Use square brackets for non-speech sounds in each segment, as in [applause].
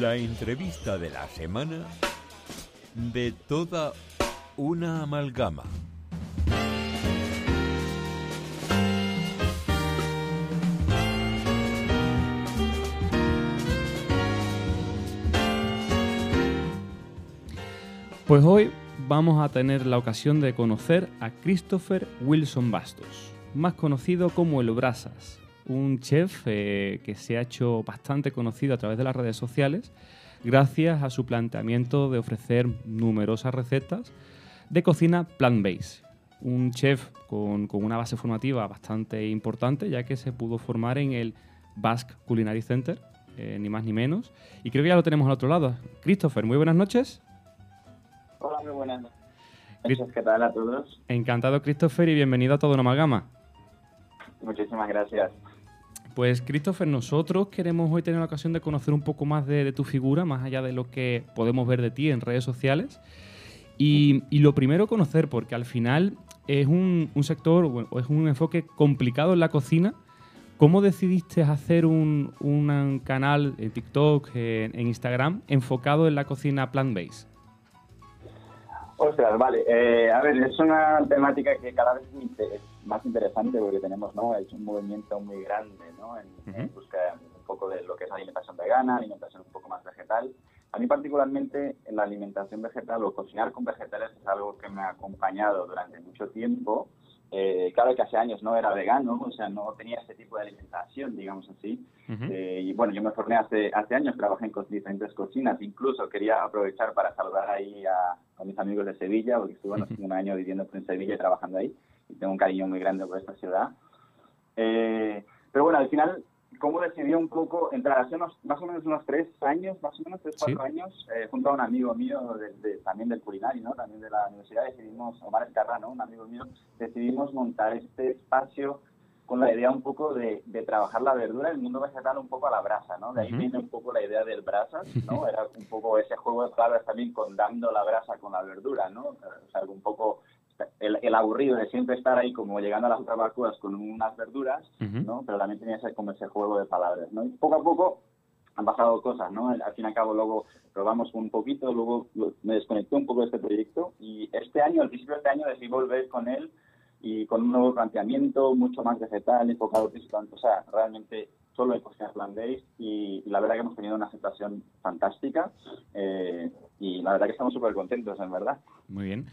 La entrevista de la semana de toda una amalgama. Pues hoy vamos a tener la ocasión de conocer a Christopher Wilson Bastos, más conocido como el Brasas, un chef eh, que se ha hecho bastante conocido a través de las redes sociales gracias a su planteamiento de ofrecer numerosas recetas de cocina plant-based. Un chef con, con una base formativa bastante importante, ya que se pudo formar en el Basque Culinary Center, eh, ni más ni menos. Y creo que ya lo tenemos al otro lado. Christopher, muy buenas noches. Hola, muy buenas noches. ¿Qué tal a todos? Encantado, Christopher, y bienvenido a Todo una Amalgama. Muchísimas gracias. Pues Christopher, nosotros queremos hoy tener la ocasión de conocer un poco más de, tu figura, más allá de lo que podemos ver de ti en redes sociales. Y, y lo primero conocer, porque al final es un, un sector o es un enfoque complicado en la cocina. ¿Cómo decidiste hacer un, canal en TikTok, en, Instagram, enfocado en la cocina plant-based? Ostras, vale. Eh, a ver, es una temática que cada vez es más interesante porque tenemos ¿no? es un movimiento muy grande ¿no? en, uh -huh. en busca un poco de lo que es alimentación vegana, alimentación un poco más vegetal. A mí particularmente la alimentación vegetal o cocinar con vegetales es algo que me ha acompañado durante mucho tiempo. Eh, claro que hace años no era vegano, o sea, no tenía este tipo de alimentación, digamos así. Uh -huh. eh, y bueno, yo me formé hace, hace años, trabajé en diferentes cocinas, incluso quería aprovechar para saludar ahí a, a mis amigos de Sevilla, porque estuve bueno, [laughs] uh -huh. un año viviendo en Sevilla y trabajando ahí, y tengo un cariño muy grande por esta ciudad. Eh, pero bueno, al final, ¿cómo decidí un poco entrar? Hace unos, más o menos unos tres años, más o menos tres, cuatro ¿Sí? años, eh, junto a un amigo mío de, de, también del culinario, ¿no? también de la universidad, decidimos, Omar Escarra, ¿no? un amigo mío, decidimos montar este espacio con la idea un poco de, de, trabajar la verdura, el mundo vegetal un poco a la brasa, ¿no? De ahí uh -huh. viene un poco la idea del brasas, [laughs] ¿no? Era un poco ese juego de palabras también con dando la brasa con la verdura, ¿no? O sea, un poco el, el, aburrido de siempre estar ahí como llegando a las barbacoas con unas verduras, uh -huh. ¿no? Pero también tenía ese, como ese juego de palabras, ¿no? Y poco a poco han pasado cosas, ¿no? Al fin y al cabo luego probamos un poquito, luego me desconecté un poco de este proyecto y este año, al principio de este año decidí volver con él y con un nuevo planteamiento, mucho más vegetal, enfocado principalmente, o sea, realmente solo en cocina plant-based y, y, la verdad que hemos tenido una aceptación fantástica eh, y la verdad que estamos súper contentos, en verdad. Muy bien.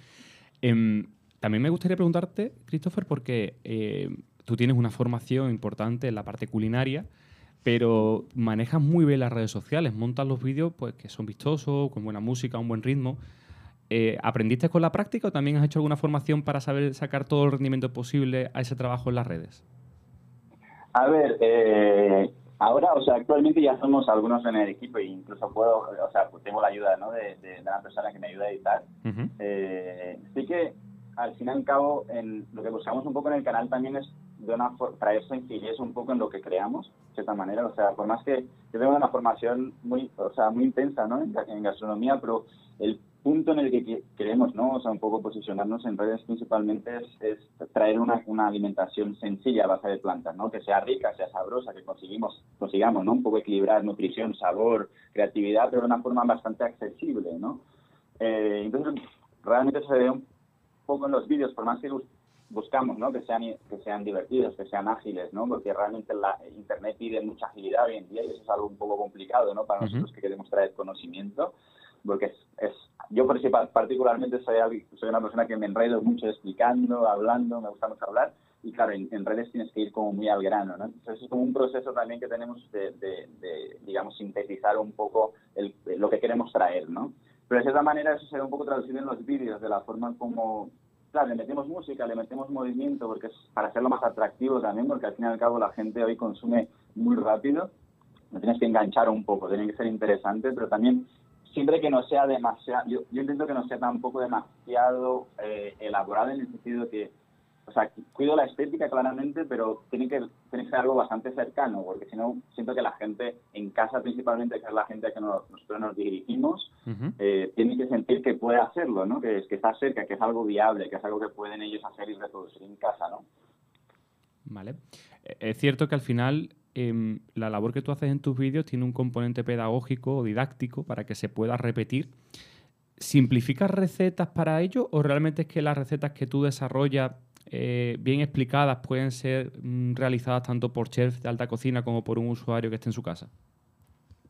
Eh, también me gustaría preguntarte, Christopher, porque eh, tú tienes una formación importante en la parte culinaria, pero manejas muy bien las redes sociales, montas los vídeos pues, que son vistosos, con buena música, un buen ritmo. Eh, ¿Aprendiste con la práctica o también has hecho alguna formación para saber sacar todo el rendimiento posible a ese trabajo en las redes? A ver, eh, ahora, o sea, actualmente ya somos algunos en el equipo e incluso puedo, o sea, pues tengo la ayuda ¿no? de, de, de una persona que me ayuda a editar. Uh -huh. eh, sí que, al fin y al cabo, en, lo que buscamos un poco en el canal también es de una traer sencillez un poco en lo que creamos, de cierta manera. O sea, por más que yo tengo una formación muy, o sea, muy intensa ¿no? en, en gastronomía, pero el punto en el que queremos, ¿no? O sea, un poco posicionarnos en redes principalmente es, es traer una, una, alimentación sencilla a base de plantas, ¿no? Que sea rica, sea sabrosa, que conseguimos, consigamos, ¿no? Un poco equilibrar nutrición, sabor, creatividad, pero de una forma bastante accesible, ¿no? Eh, entonces, realmente se ve un poco en los vídeos, por más que buscamos, ¿no? Que sean, que sean divertidos, que sean ágiles, ¿no? Porque realmente la Internet pide mucha agilidad hoy en día y eso es algo un poco complicado, ¿no? Para uh -huh. nosotros que queremos traer conocimiento porque es, es yo particularmente soy, soy una persona que me enredo mucho explicando, hablando, me gusta mucho hablar, y claro, en, en, redes tienes que ir como muy al grano, ¿no? Entonces es como un proceso también que tenemos de, de, de digamos, sintetizar un poco el, lo que queremos traer, ¿no? Pero de cierta manera eso se ve un poco traducido en los vídeos, de la forma como, claro, le metemos música, le metemos movimiento, porque es para hacerlo más atractivo también, porque al fin y al cabo la gente hoy consume muy rápido, no tienes que enganchar un poco, tiene que ser interesante, pero también siempre que no sea demasiado, yo, yo intento que no sea tampoco demasiado eh, elaborado en el sentido que, o sea, cuido la estética claramente, pero tiene que, tiene que ser algo bastante cercano, porque si no, siento que la gente en casa principalmente, que es la gente a que nos, nosotros nos dirigimos, uh -huh. eh, tiene que sentir que puede hacerlo, ¿no? Que, es, que está cerca, que es algo viable, que es algo que pueden ellos hacer y reproducir en casa, ¿no? Vale. Es cierto que al final em, la labor que tú haces en tus vídeos tiene un componente pedagógico o didáctico para que se pueda repetir. ¿Simplificas recetas para ello o realmente es que las recetas que tú desarrollas eh, bien explicadas pueden ser mm, realizadas tanto por chefs de alta cocina como por un usuario que esté en su casa?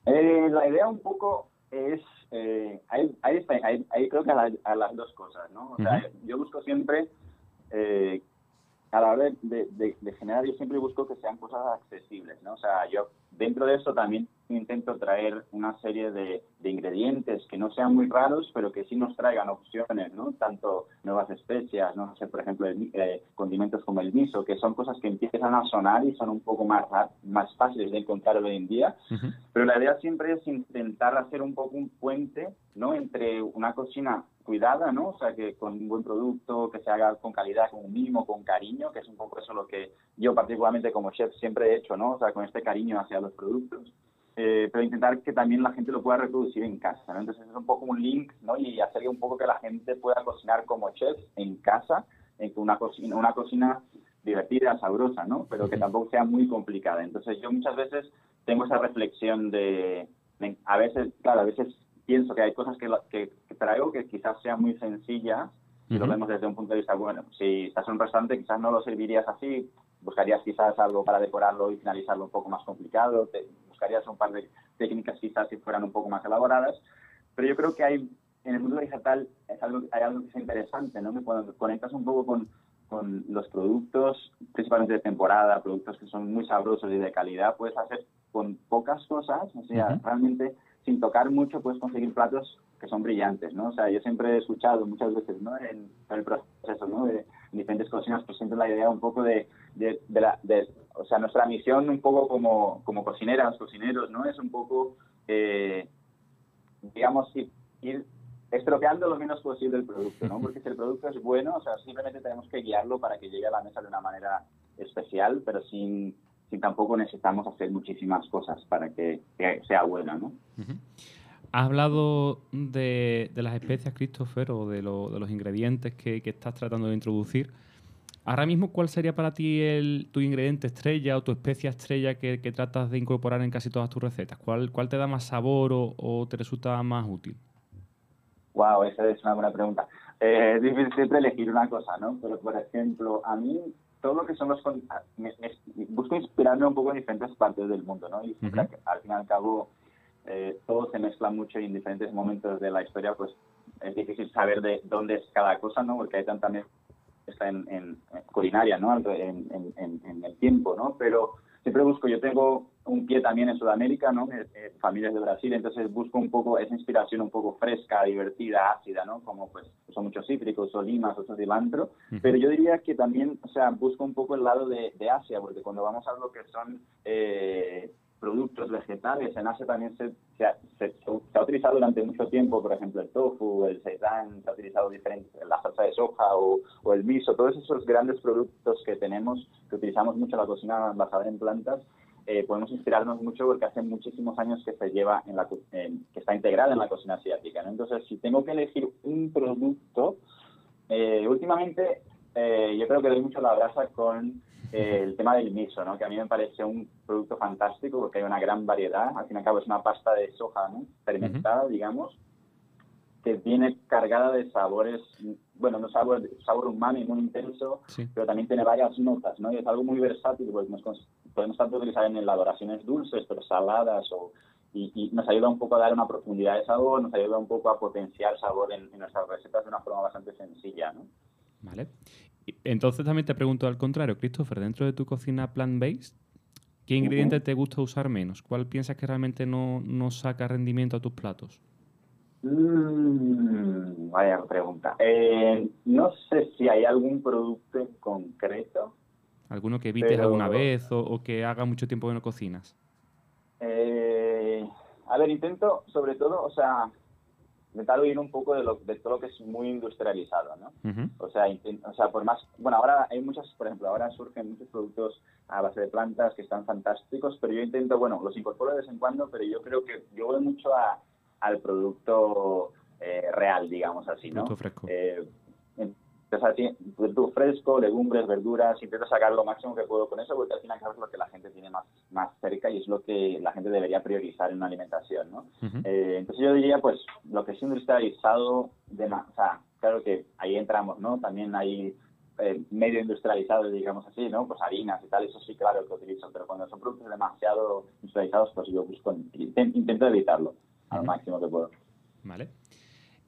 Eh, la idea un poco es, eh, ahí, ahí, creo que a, las dos cosas, ¿no? O sea, yo busco siempre eh, a la hora de, de, generar, yo siempre busco que sean cosas accesibles, ¿no? O sea, yo dentro de eso también intento traer una serie de, ingredientes que no sean muy raros, pero que sí nos traigan opciones, ¿no? Tanto nuevas especias, no sé, por ejemplo, eh, condimentos como el miso, que son cosas que empiezan a sonar y son un poco más, más fáciles de encontrar hoy en día. Pero la idea siempre es intentar hacer un poco un puente, ¿no? Entre una cocina cuidada, ¿no? O sea, que con un buen producto, que se haga con calidad, con un mimo, con cariño, que es un poco eso lo que yo particularmente como chef siempre he hecho, ¿no? O sea, con este cariño hacia los productos. Eh, pero intentar que también la gente lo pueda reproducir en casa, ¿no? Entonces es un poco un link, ¿no? Y hacer un poco que la gente pueda cocinar como chef en casa, en una cocina, una cocina divertida, sabrosa, ¿no? Pero que tampoco sea muy complicada. Entonces yo muchas veces tengo esa reflexión de, a veces, claro, a veces pienso que hay cosas que, que, traigo que quizás sean muy sencillas y lo vemos desde un punto de vista, bueno, si estás en un restaurante quizás no lo servirías así, buscarías quizás algo para decorarlo y finalizarlo un poco más complicado, te, buscarías un par de técnicas quizás si fueran un poco más elaboradas, pero yo creo que hay en el mundo digital es algo, hay algo que es interesante, ¿no? Cuando conectas un poco con, con los productos, principalmente de temporada, productos que son muy sabrosos y de calidad, puedes hacer con pocas cosas, o sea, realmente sin tocar mucho puedes conseguir platos que son brillantes, ¿no? O sea, yo siempre he escuchado muchas veces, ¿no? En, el proceso, ¿no? De, diferentes cocinas, pues siempre la idea un poco de, de, o sea, nuestra misión un poco como, como cocineras, cocineros, ¿no? Es un poco, eh, digamos, ir estropeando lo menos posible el producto, ¿no? Porque si el producto es bueno, o sea, simplemente tenemos que guiarlo para que llegue a la mesa de una manera especial, pero sin, sin tampoco necesitamos hacer muchísimas cosas para que, sea bueno, ¿no? Has hablado de, las especias, Christopher, o de, los ingredientes que, estás tratando de introducir. Ahora mismo, ¿cuál sería para ti el, tu ingrediente estrella o tu especia estrella que, tratas de incorporar en casi todas tus recetas? ¿Cuál, cuál te da más sabor o, te resulta más útil? Wow, esa es una buena pregunta. Eh, es difícil siempre elegir una cosa, ¿no? Pero, por ejemplo, a mí todo lo que son los... busco inspirarme un poco en diferentes partes del mundo, ¿no? Y al fin y al cabo eh, todo se mezcla mucho y en diferentes momentos de la historia pues es difícil saber de dónde es cada cosa, ¿no? Porque hay tanta está en, en, culinaria, ¿no? En, en, el tiempo, ¿no? Pero siempre busco, yo tengo un pie también en Sudamérica, ¿no? Eh, eh, familias de Brasil, entonces busco un poco esa inspiración un poco fresca, divertida, ácida, ¿no? Como pues son muchos cítricos, o limas, otros cilantro, pero yo diría que también, o sea, busco un poco el lado de, de Asia, porque cuando vamos a lo que son eh, productos vegetales. En Asia también se, se, ha utilizado durante mucho tiempo, por ejemplo, el tofu, el seitan, se ha utilizado diferente, la salsa de soja o, o, el miso, todos esos grandes productos que tenemos, que utilizamos mucho en la cocina basada en plantas, eh, podemos inspirarnos mucho porque hace muchísimos años que se lleva en la que está integrada en la cocina asiática. Entonces, si tengo que elegir un producto, eh, últimamente eh, yo creo que doy mucho la brasa con el tema del miso, ¿no? que a mí me parece un producto fantástico porque hay una gran variedad. Al fin y al cabo es una pasta de soja ¿no? fermentada, digamos, que viene cargada de sabores, bueno, no sabor, sabor umami muy intenso, pero también tiene varias notas, ¿no? Y es algo muy versátil, porque nos podemos tanto utilizar en elaboraciones dulces, pero saladas, o, y, nos ayuda un poco a dar una profundidad de sabor, nos ayuda un poco a potenciar sabor en, en nuestras recetas de una forma bastante sencilla, ¿no? Vale. Entonces también te pregunto al contrario, Christopher, dentro de tu cocina plant-based, ¿qué ingrediente te gusta usar menos? ¿Cuál piensas que realmente no, no saca rendimiento a tus platos? Mm, vaya pregunta. Eh, no sé si hay algún producto en concreto. ¿Alguno que evites alguna vez o, que haga mucho tiempo que no cocinas? Eh, a ver, intento sobre todo, o sea, intentar huir un poco de, lo, de todo lo que es muy industrializado, ¿no? o, sea, o sea, por más, bueno, ahora hay muchas, por ejemplo, ahora surgen muchos productos a base de plantas que están fantásticos, pero yo intento, bueno, los incorporo de vez en cuando, pero yo creo que yo voy mucho a, al producto eh, real, digamos así, ¿no? fresco. Eh, producto fresco, legumbres, verduras, intento sacar lo máximo que puedo con eso, porque al final es lo que la gente tiene más, más cerca y es lo que la gente debería priorizar en una alimentación, ¿no? Eh, entonces yo diría, pues, lo que es industrializado, de, o sea, claro que ahí entramos, ¿no? También hay eh, medio industrializados, digamos así, ¿no? Pues harinas y tal, eso sí, claro que utilizo, pero cuando son productos demasiado industrializados, pues yo busco, intento evitarlo al máximo que puedo. Vale.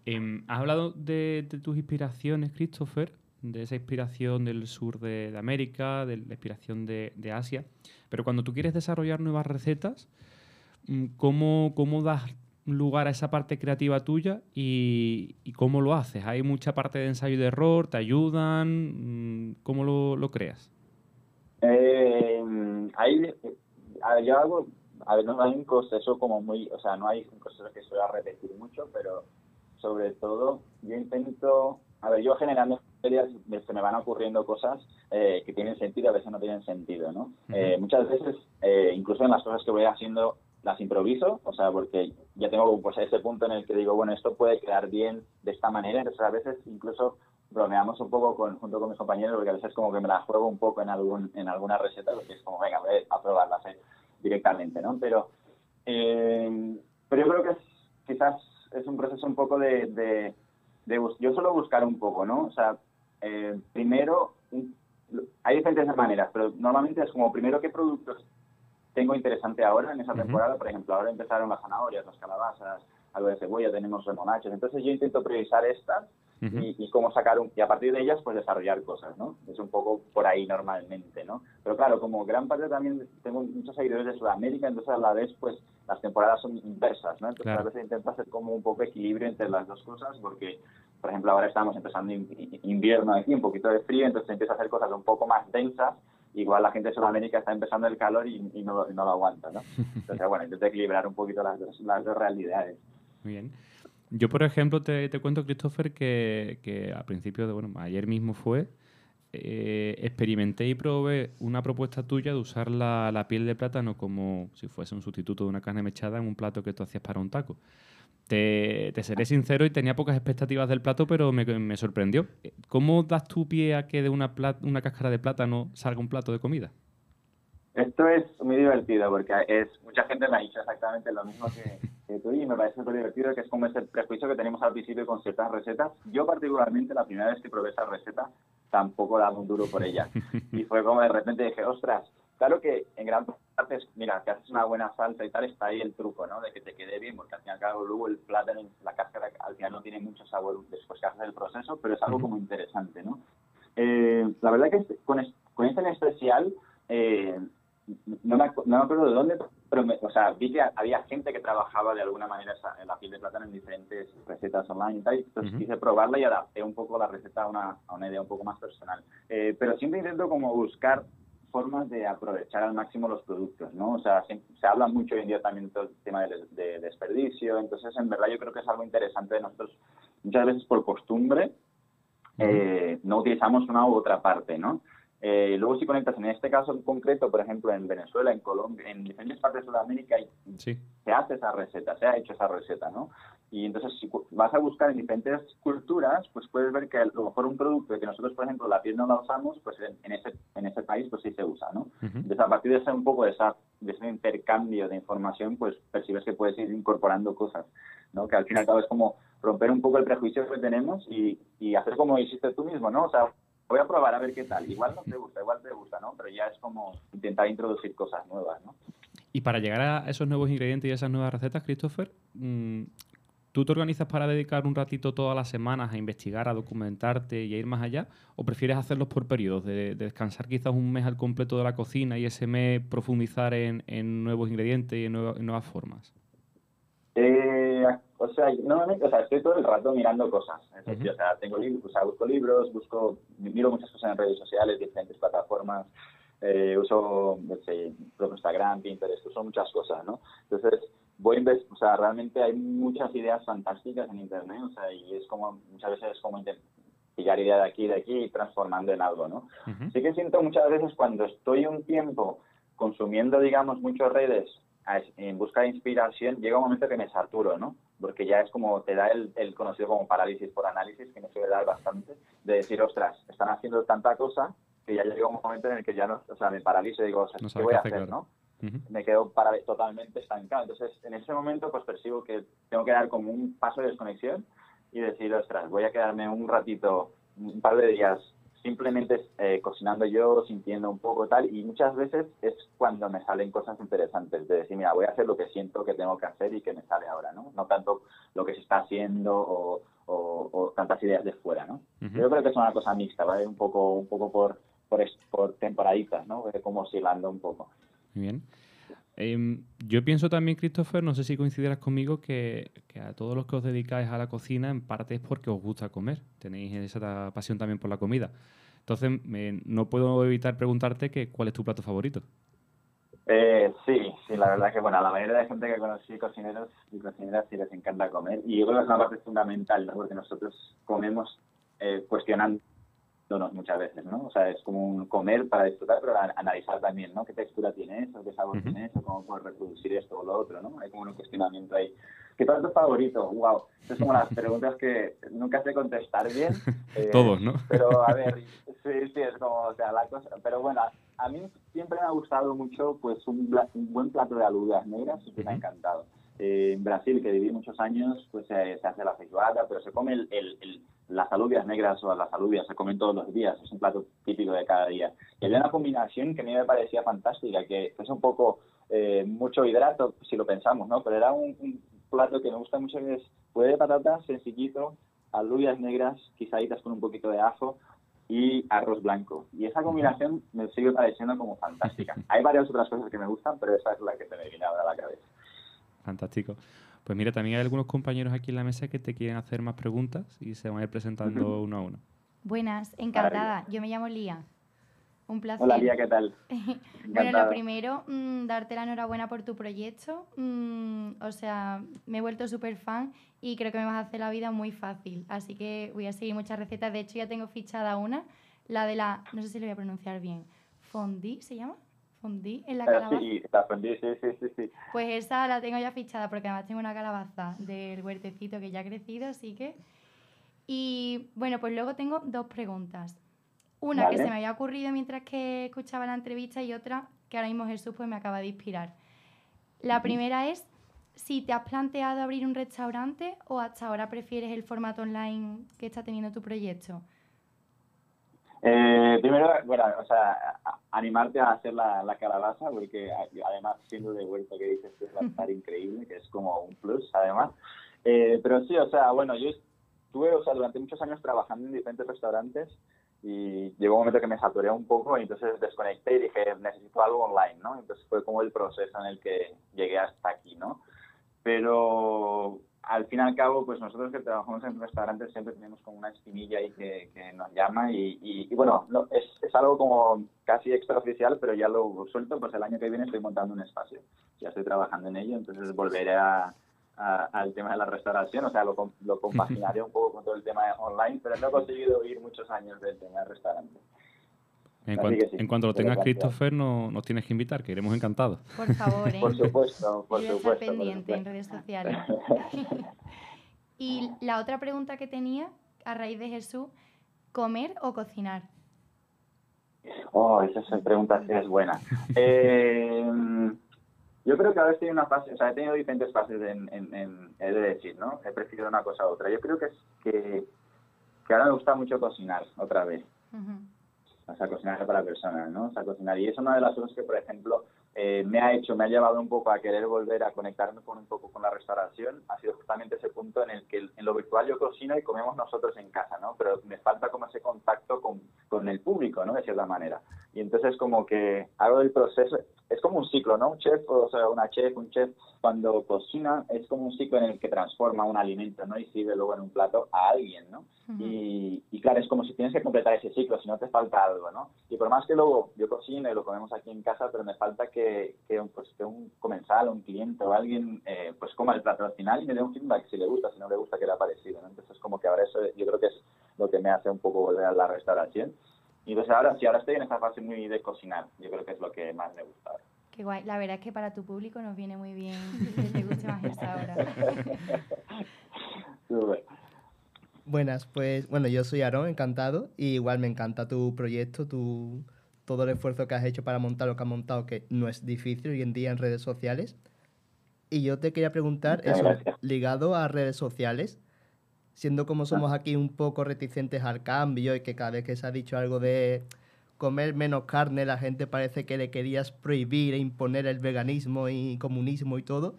Em, has hablado de, tus inspiraciones, Christopher, de esa inspiración del sur de, América, de la inspiración de, Asia, pero cuando tú quieres desarrollar nuevas recetas, mm, ¿cómo, cómo das lugar a esa parte creativa tuya y, cómo lo haces? ¿Hay mucha parte de ensayo y de error? ¿Te ayudan? Mm, ¿Cómo lo, creas? Eh, ahí, yo hago, a ver, no hay un proceso como muy, o sea, no hay un proceso que suele repetir mucho, pero sobre todo, yo intento, a ver, yo generando historias se me van ocurriendo cosas eh, que tienen sentido, a veces no tienen sentido, ¿no? Eh, muchas veces, eh, incluso en las cosas que voy haciendo, las improviso, o sea, porque ya tengo pues ese punto en el que digo, bueno, esto puede quedar bien de esta manera, entonces a veces incluso bromeamos un poco con, junto con mis compañeros, porque a veces como que me la juego un poco en algún en alguna receta, porque es como, venga, voy a probarlas directamente, ¿no? Pero, pero yo creo que es quizás es un proceso un poco de, de, yo suelo buscar un poco, ¿no? O sea, eh, primero, hay diferentes maneras, pero normalmente es como primero qué productos tengo interesante ahora en esa temporada. Por ejemplo, ahora empezaron las zanahorias, las calabazas, algo de cebolla, tenemos remonachos. Entonces yo intento priorizar estas y, cómo sacar un, y a partir de ellas pues desarrollar cosas, ¿no? Es un poco por ahí normalmente, ¿no? Pero claro, como gran parte también tengo muchos seguidores de Sudamérica, entonces a la vez pues las temporadas son inversas, ¿no? Entonces a veces intento hacer como un poco equilibrio entre las dos cosas porque, por ejemplo, ahora estamos empezando invierno aquí, un poquito de frío, entonces empiezo a hacer cosas un poco más densas igual la gente de Sudamérica está empezando el calor y, no, no, lo aguanta, ¿no? [laughs] Entonces, bueno, intento equilibrar un poquito las dos, las dos realidades. Muy bien. Yo, por ejemplo, te, cuento, Christopher, que, que a principio de, bueno, ayer mismo fue, eh, experimenté y probé una propuesta tuya de usar la, la, piel de plátano como si fuese un sustituto de una carne mechada en un plato que tú hacías para un taco. Te, te seré sincero y tenía pocas expectativas del plato, pero me, me sorprendió. ¿Cómo das tu pie a que de una, una cáscara de plátano salga un plato de comida? Esto es muy divertido porque es mucha gente me ha dicho exactamente lo mismo que, tú y me parece muy divertido que es como ese prejuicio que tenemos al principio con ciertas recetas. Yo particularmente la primera vez que probé esa receta tampoco daba un duro por ella y fue como de repente dije, ostras, claro que en gran parte, mira, que haces una buena salsa y tal, está ahí el truco, ¿no? De que te quede bien, porque al fin y al cabo luego el plátano, la cáscara al final no tiene mucho sabor después que haces el proceso, pero es algo como interesante, ¿no? Eh, la verdad que con, con en especial, eh, no me, no me acuerdo de dónde, pero o sea, vi que había gente que trabajaba de alguna manera en la piel de plátano en diferentes recetas online y tal, entonces quise probarla y adapté un poco la receta a una, a una idea un poco más personal. Eh, pero siempre intento como buscar formas de aprovechar al máximo los productos, ¿no? O sea, se, habla mucho hoy en día también todo el tema de, desperdicio, entonces en verdad yo creo que es algo interesante de nosotros, muchas veces por costumbre, eh, no utilizamos una u otra parte, ¿no? Eh, luego si conectas en este caso en concreto, por ejemplo, en Venezuela, en Colombia, en diferentes partes de Sudamérica, se hace esa receta, se ha hecho esa receta, ¿no? Y entonces si vas a buscar en diferentes culturas, pues puedes ver que a lo mejor un producto que nosotros, por ejemplo, la piel no la usamos, pues en, ese, en ese país pues sí se usa, ¿no? Entonces a partir de ese un poco de, esa, de ese intercambio de información, pues percibes que puedes ir incorporando cosas, ¿no? Que al fin y al cabo es como romper un poco el prejuicio que tenemos y, y hacer como hiciste tú mismo, ¿no? O sea, voy a probar a ver qué tal. Igual no te gusta, igual te gusta, ¿no? Pero ya es como intentar introducir cosas nuevas, ¿no? Y para llegar a esos nuevos ingredientes y esas nuevas recetas, Christopher, mm, ¿tú te organizas para dedicar un ratito todas las semanas a investigar, a documentarte y a ir más allá? ¿O prefieres hacerlos por periodos, de, descansar quizás un mes al completo de la cocina y ese mes profundizar en, nuevos ingredientes y en, nuevas formas? O sea, normalmente, o sea, estoy todo el rato mirando cosas. o sea, tengo libros, o sea, busco libros, busco, miro muchas cosas en redes sociales, diferentes plataformas, eh, uso, no sé, Instagram, Pinterest, uso muchas cosas, ¿no? Entonces, voy a o sea, realmente hay muchas ideas fantásticas en Internet, o sea, y es como, muchas veces es como pillar idea de aquí, de aquí y transformando en algo, ¿no? Sí que siento muchas veces cuando estoy un tiempo consumiendo, digamos, muchas redes en busca de inspiración, llega un momento que me saturo, ¿no? Porque ya es como te da el, conocido como parálisis por análisis, que me suele dar bastante. de decir, ostras, están haciendo tanta cosa que ya llega un momento en el que ya no, o sea, me paralizo y digo, o sea, ¿qué voy a hacer, no? Me quedo para, totalmente estancado. Entonces, en ese momento, pues percibo que tengo que dar como un paso de desconexión y decir, ostras, voy a quedarme un ratito, un par de días simplemente eh, cocinando yo, sintiendo un poco tal, y muchas veces es cuando me salen cosas interesantes, de decir, mira, voy a hacer lo que siento que tengo que hacer y que me sale ahora, ¿no? No tanto lo que se está haciendo o, tantas ideas de fuera, ¿no? Yo creo que es una cosa mixta, ¿vale? Un poco, un poco por, por, por temporaditas, ¿no? Como oscilando un poco. Muy bien. Em, yo pienso también, Christopher, no sé si coincidirás conmigo, que, a todos los que os dedicáis a la cocina, en parte es porque os gusta comer. Tenéis esa pasión también por la comida. Entonces, no puedo evitar preguntarte que, cuál es tu plato favorito. Eh, sí, sí, la verdad que, bueno, a la mayoría de gente que conocí, cocineros y cocineras, sí les encanta comer. Y yo creo que es una parte fundamental, ¿no? Porque nosotros comemos eh, cuestionando muchas veces, ¿no? O sea, es como un comer para disfrutar, pero analizar también, ¿no? ¿Qué textura tiene eso? ¿Qué sabor tiene eso? ¿Cómo puedo reproducir esto o lo otro, ¿no? Hay como un cuestionamiento ahí. ¿Qué tu favorito? ¡Wow! Es como las preguntas que nunca sé contestar bien. [laughs] Eh, Todos, ¿no? Pero, a ver, [laughs] sí, sí, es como, o sea, la cosa... Pero bueno, a mí siempre me ha gustado mucho, pues, un, buen plato de alubias negras y me ha encantado. Eh, en Brasil, que viví muchos años, pues se hace la feijoada, pero se come el, el, las alubias negras o las alubias, se comen todos los días, es un plato típico de cada día. Y había una combinación que a mí me parecía fantástica, que es un poco eh, mucho hidrato, si lo pensamos, ¿no? Pero era un, plato que me gusta mucho, que es puré de patatas, sencillito, alubias negras, quizaditas con un poquito de ajo, y arroz blanco. Y esa combinación me sigue pareciendo como fantástica. [laughs] Hay varias otras cosas que me gustan, pero esa es la que se me viene ahora a la cabeza. Fantástico. Pues mira, también hay algunos compañeros aquí en la mesa que te quieren hacer más preguntas y se van a ir presentando uno a uno. Buenas, encantada. Yo me llamo Lía. Un placer. Hola Lía, ¿qué tal? [laughs] bueno, lo primero, mm, darte la enhorabuena por tu proyecto. Mm, o sea, me he vuelto súper fan y creo que me vas a hacer la vida muy fácil. Así que voy a seguir muchas recetas. De hecho, ya tengo fichada una, la de la, no sé si lo voy a pronunciar bien, Fondue, ¿se llama? Fondí en la eh, calabaza. Sí, la fondí, sí, sí, sí, sí. Pues esa la tengo ya fichada porque además tengo una calabaza del huertecito que ya ha crecido, así que... Y bueno, pues luego tengo dos preguntas. Una que se me había ocurrido mientras que escuchaba la entrevista y otra que ahora mismo Jesús pues me acaba de inspirar. La primera es si te has planteado abrir un restaurante o hasta ahora prefieres el formato online que está teniendo tu proyecto. Eh, primero, bueno, o sea, animarte a hacer la, la calabaza, porque además siendo de vuelta que dices que va a estar [laughs] increíble, que es como un plus, además. Eh, pero sí, o sea, bueno, yo estuve, o sea, durante muchos años trabajando en diferentes restaurantes y llegó un momento que me saturé un poco y entonces desconecté y dije, necesito algo online, ¿no? Entonces fue como el proceso en el que llegué hasta aquí, ¿no? Pero al fin y al cabo, pues nosotros que trabajamos en restaurantes siempre tenemos como una espinilla ahí que, nos llama y, y, bueno, es, es, algo como casi extraoficial, pero ya lo suelto, pues el año que viene estoy montando un espacio, ya estoy trabajando en ello, entonces volveré a, al tema de la restauración, o sea, lo, lo [laughs] compaginaré un poco con todo el tema online, pero no he conseguido ir muchos años del tema de restaurante. En, cuanto lo tengas, Christopher, no, nos tienes que invitar, que iremos encantados. Por favor, ¿eh? Por supuesto, por supuesto. pendiente en redes sociales. [laughs] y la otra pregunta que tenía, a raíz de Jesús, ¿comer o cocinar? Oh, esa pregunta sí es buena. [laughs] Eh, yo creo que ahora estoy en una fase, o sea, he tenido diferentes fases en, en, he de decir, ¿no? He preferido una cosa a otra. Yo creo que es que, que ahora me gusta mucho cocinar, otra vez o sea, cocinar para personas, ¿no? O sea, cocinar. Y es una de las cosas que, por ejemplo, eh, me ha hecho, me ha llevado un poco a querer volver a conectarme con un poco con la restauración. Ha sido justamente ese punto en el que en lo virtual yo cocino y comemos nosotros en casa, ¿no? Pero me falta como ese contacto con, con el público, ¿no? De cierta manera. Y entonces como que hago el proceso, es como un ciclo, ¿no? Un chef, o sea, una chef, un chef, cuando cocina es como un ciclo en el que transforma un alimento, ¿no? Y sirve luego en un plato a alguien, ¿no? y, y, claro, es como si tienes que completar ese ciclo, si no te falta algo, ¿no? Y por más que luego yo cocino y lo comemos aquí en casa, pero me falta que, que, pues, que un comensal, un cliente o alguien, eh, pues coma el plato al final y me dé un feedback si le gusta, si no le gusta, que le ha parecido, ¿no? Entonces como que ahora eso yo creo que es lo que me hace un poco volver a la restauración. Y entonces ahora, sí, ahora estoy en esa fase muy de cocinar, yo creo que es lo que más me gusta ahora. Qué guay. La verdad es que para tu público nos viene muy bien que te guste más esta hora. [laughs] Buenas, pues bueno, yo soy Aaron, encantado, y igual me encanta tu proyecto, tu, todo el esfuerzo que has hecho para montar lo que has montado, que no es difícil hoy en día en redes sociales. Y yo te quería preguntar, eso, ligado a redes sociales, siendo como somos aquí un poco reticentes al cambio y que cada vez que se ha dicho algo de comer menos carne, la gente parece que le querías prohibir e imponer el veganismo y comunismo y todo.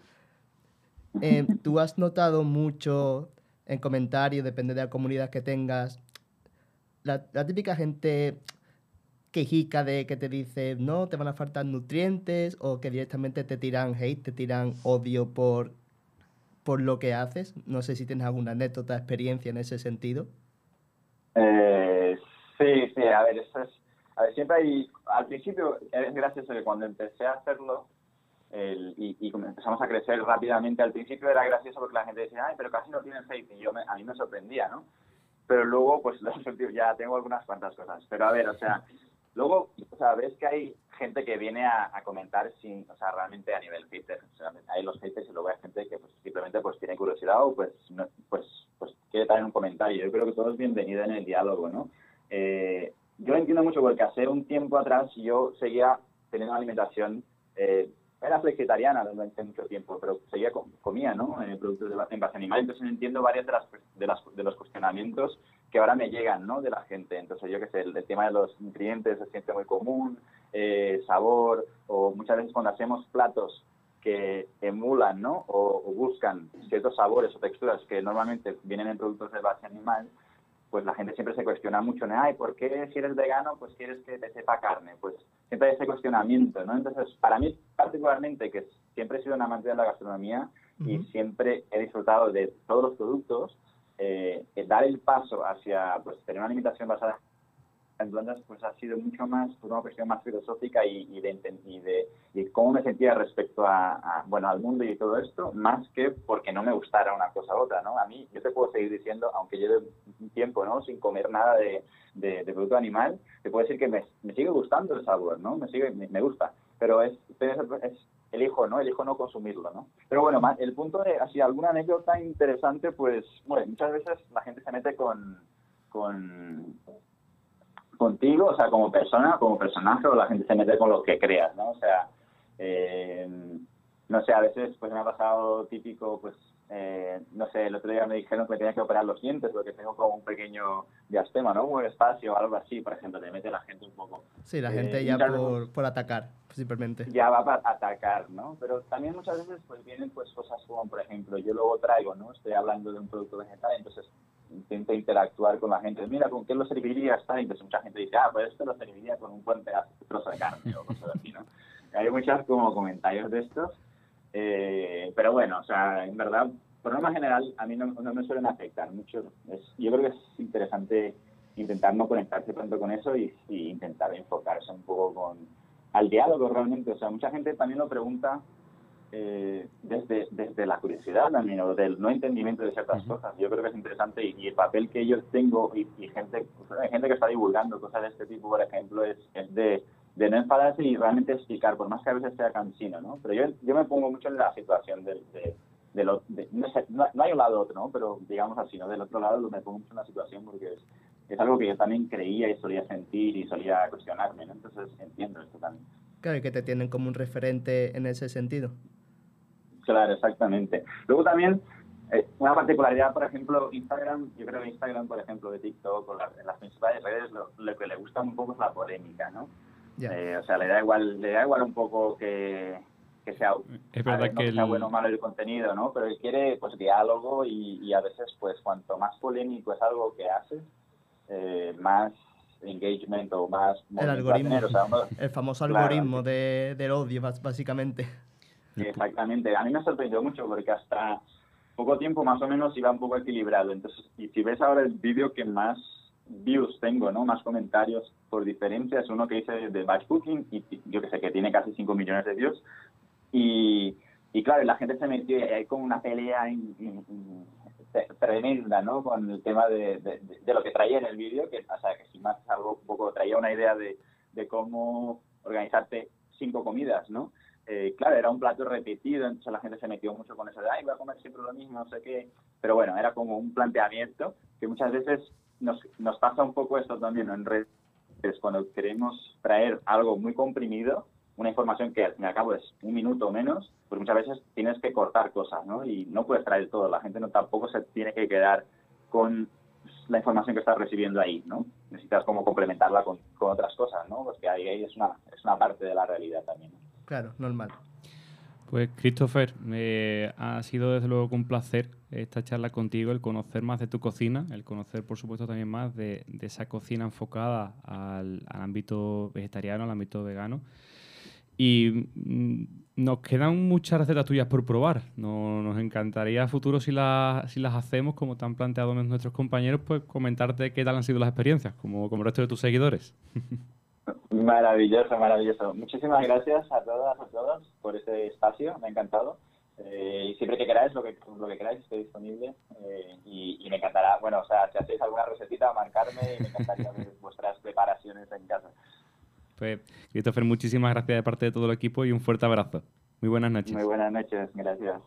Eh, [laughs] ¿Tú has notado mucho en comentarios, depende de la comunidad que tengas, la, típica gente quejica de que te dice no, te van a faltar nutrientes o que directamente te tiran hate, te tiran odio por, por lo que haces. No sé si tienes alguna anécdota, experiencia en ese sentido. Eh, sí, sí, a ver, eso es, a ver, siempre hay, al principio es gracioso que cuando empecé a hacerlo, el, y, y, empezamos a crecer rápidamente. Al principio era gracioso porque la gente decía, ay, pero casi no tienen hate, y yo a mí me sorprendía, ¿no? Pero luego, pues [laughs] ya tengo algunas cuantas cosas. Pero a ver, o sea, luego, o sea, ves que hay gente que viene a, comentar sin, o sea, realmente a nivel hater. O sea, hay los haters y luego hay gente que pues, simplemente pues tiene curiosidad o pues, pues, pues quiere traer un comentario. Yo creo que todo es bienvenido en el diálogo, ¿no? Eh, yo entiendo mucho porque hace un tiempo atrás yo seguía teniendo una alimentación eh, era vegetariana durante mucho tiempo, pero seguía comía, ¿no? Eh, productos de, en base animal. Entonces entiendo varias de, las, de, las, de los cuestionamientos que ahora me llegan, ¿no? De la gente. Entonces yo qué sé, el, tema de los nutrientes se siente muy común, eh, sabor, o muchas veces cuando hacemos platos que emulan, ¿no? O, o, buscan ciertos sabores o texturas que normalmente vienen en productos de base animal, pues la gente siempre se cuestiona mucho, ¿no? Ay, ¿por qué si eres vegano, pues quieres que te sepa carne? Pues siempre hay ese cuestionamiento, ¿no? Entonces, para mí particularmente, que siempre he sido un amante de la gastronomía y siempre he disfrutado de todos los productos, eh, dar el paso hacia pues tener una alimentación basada en plantas pues ha sido mucho más una cuestión más filosófica y, de, cómo me sentía respecto a, bueno al mundo y todo esto más que porque no me gustara una cosa u otra no a mí yo te puedo seguir diciendo aunque lleve un tiempo no sin comer nada de, producto animal te puedo decir que me, sigue gustando el sabor no me sigue me, gusta pero es, es elijo no elijo no consumirlo no pero bueno el punto de así alguna anécdota interesante pues bueno muchas veces la gente se mete con con contigo, o sea, como persona, como personaje, o la gente se mete con lo que creas, ¿no? O sea, eh, no sé, a veces pues me ha pasado típico, pues, eh, no sé, el otro día me dijeron que me tenía que operar los dientes porque tengo como un pequeño diastema, ¿no? Un espacio o algo así, por ejemplo, te mete la gente un poco. Sí, la gente eh, ya por, por, atacar, simplemente. Ya va para atacar, ¿no? Pero también muchas veces pues vienen pues cosas como, por ejemplo, yo luego traigo, ¿no? Estoy hablando de un producto vegetal, entonces intenta interactuar con la gente. Mira, ¿con qué lo serviría? Está? Entonces mucha gente dice, ah, pues esto lo serviría con un buen pedazo, de carne o cosas así, ¿no? [laughs] Hay muchos como comentarios de estos. Eh, pero bueno, o sea, en verdad, por norma general, a mí no, me suelen afectar mucho. Es, yo creo que es interesante intentar no conectarse tanto con eso y, y intentar enfocarse un poco con al diálogo realmente. O sea, mucha gente también lo pregunta eh, desde, desde la curiosidad también, o del no entendimiento de ciertas cosas. Yo creo que es interesante y, el papel que yo tengo y, gente, hay gente que está divulgando cosas de este tipo, por ejemplo, es, es de, de, no enfadarse y realmente explicar, por más que a veces sea cansino, ¿no? Pero yo, yo me pongo mucho en la situación de, de, lo, no, sé, no, hay un lado otro, ¿no? Pero digamos así, ¿no? Del otro lado me pongo mucho en la situación porque es, es algo que yo también creía y solía sentir y solía cuestionarme, ¿no? Entonces entiendo esto también. Claro, y que te tienen como un referente en ese sentido. Claro, exactamente. Luego también, eh, una particularidad, por ejemplo, Instagram, yo creo que Instagram, por ejemplo, de TikTok o en las principales redes, lo, que le gusta un poco es la polémica, ¿no? Eh, o sea, le da igual, le da igual un poco que, que sea, es verdad que sea bueno o malo el contenido, ¿no? Pero él quiere pues diálogo y, a veces pues cuanto más polémico es algo que haces, eh, más engagement o más el algoritmo, [laughs] el famoso algoritmo de, del odio básicamente exactamente. A mí me sorprendió mucho porque hasta poco tiempo más o menos iba un poco equilibrado. Entonces, y si ves ahora el vídeo que más views tengo, ¿no? Más comentarios por diferencia, es uno que hice de batch cooking y yo que sé, que tiene casi 5 millones de views. Y, y claro, la gente se metió, hay como una pelea tremenda, ¿no? Con el tema de, de, lo que traía en el vídeo, que, o sea, que sin más algo un poco traía una idea de, de cómo organizarte cinco comidas, ¿no? Eh, claro, era un plato repetido, entonces la gente se metió mucho con eso de, ay, voy a comer siempre lo mismo, no sé qué. Pero bueno, era como un planteamiento que muchas veces nos, nos pasa un poco esto también en redes, cuando queremos traer algo muy comprimido, una información que al fin y cabo es un minuto o menos, pues muchas veces tienes que cortar cosas, ¿no? Y no puedes traer todo, la gente no tampoco se tiene que quedar con la información que estás recibiendo ahí, ¿no? Necesitas como complementarla con, otras cosas, ¿no? Porque ahí, es, una, es una parte de la realidad también. Claro, normal. Pues Christopher, ha sido desde luego un placer esta charla contigo, el conocer más de tu cocina, el conocer por supuesto también más de, esa cocina enfocada al, ámbito vegetariano, al ámbito vegano. Y mm, nos quedan muchas recetas tuyas por probar. nos encantaría a futuro si, las hacemos, como te han planteado nuestros compañeros, pues comentarte qué tal han sido las experiencias, como, como el resto de tus seguidores. [laughs] Maravilloso, maravilloso. Muchísimas gracias a todas, a todos por este espacio, me ha encantado. Eh, y siempre que queráis, lo que, lo que queráis, estoy disponible. Eh, y, me encantará, bueno, o sea, si hacéis alguna recetita, marcarme y me encantaría ver [laughs] vuestras preparaciones en casa. Pues, Christopher, muchísimas gracias de parte de todo el equipo y un fuerte abrazo. Muy buenas noches. Muy buenas noches, gracias.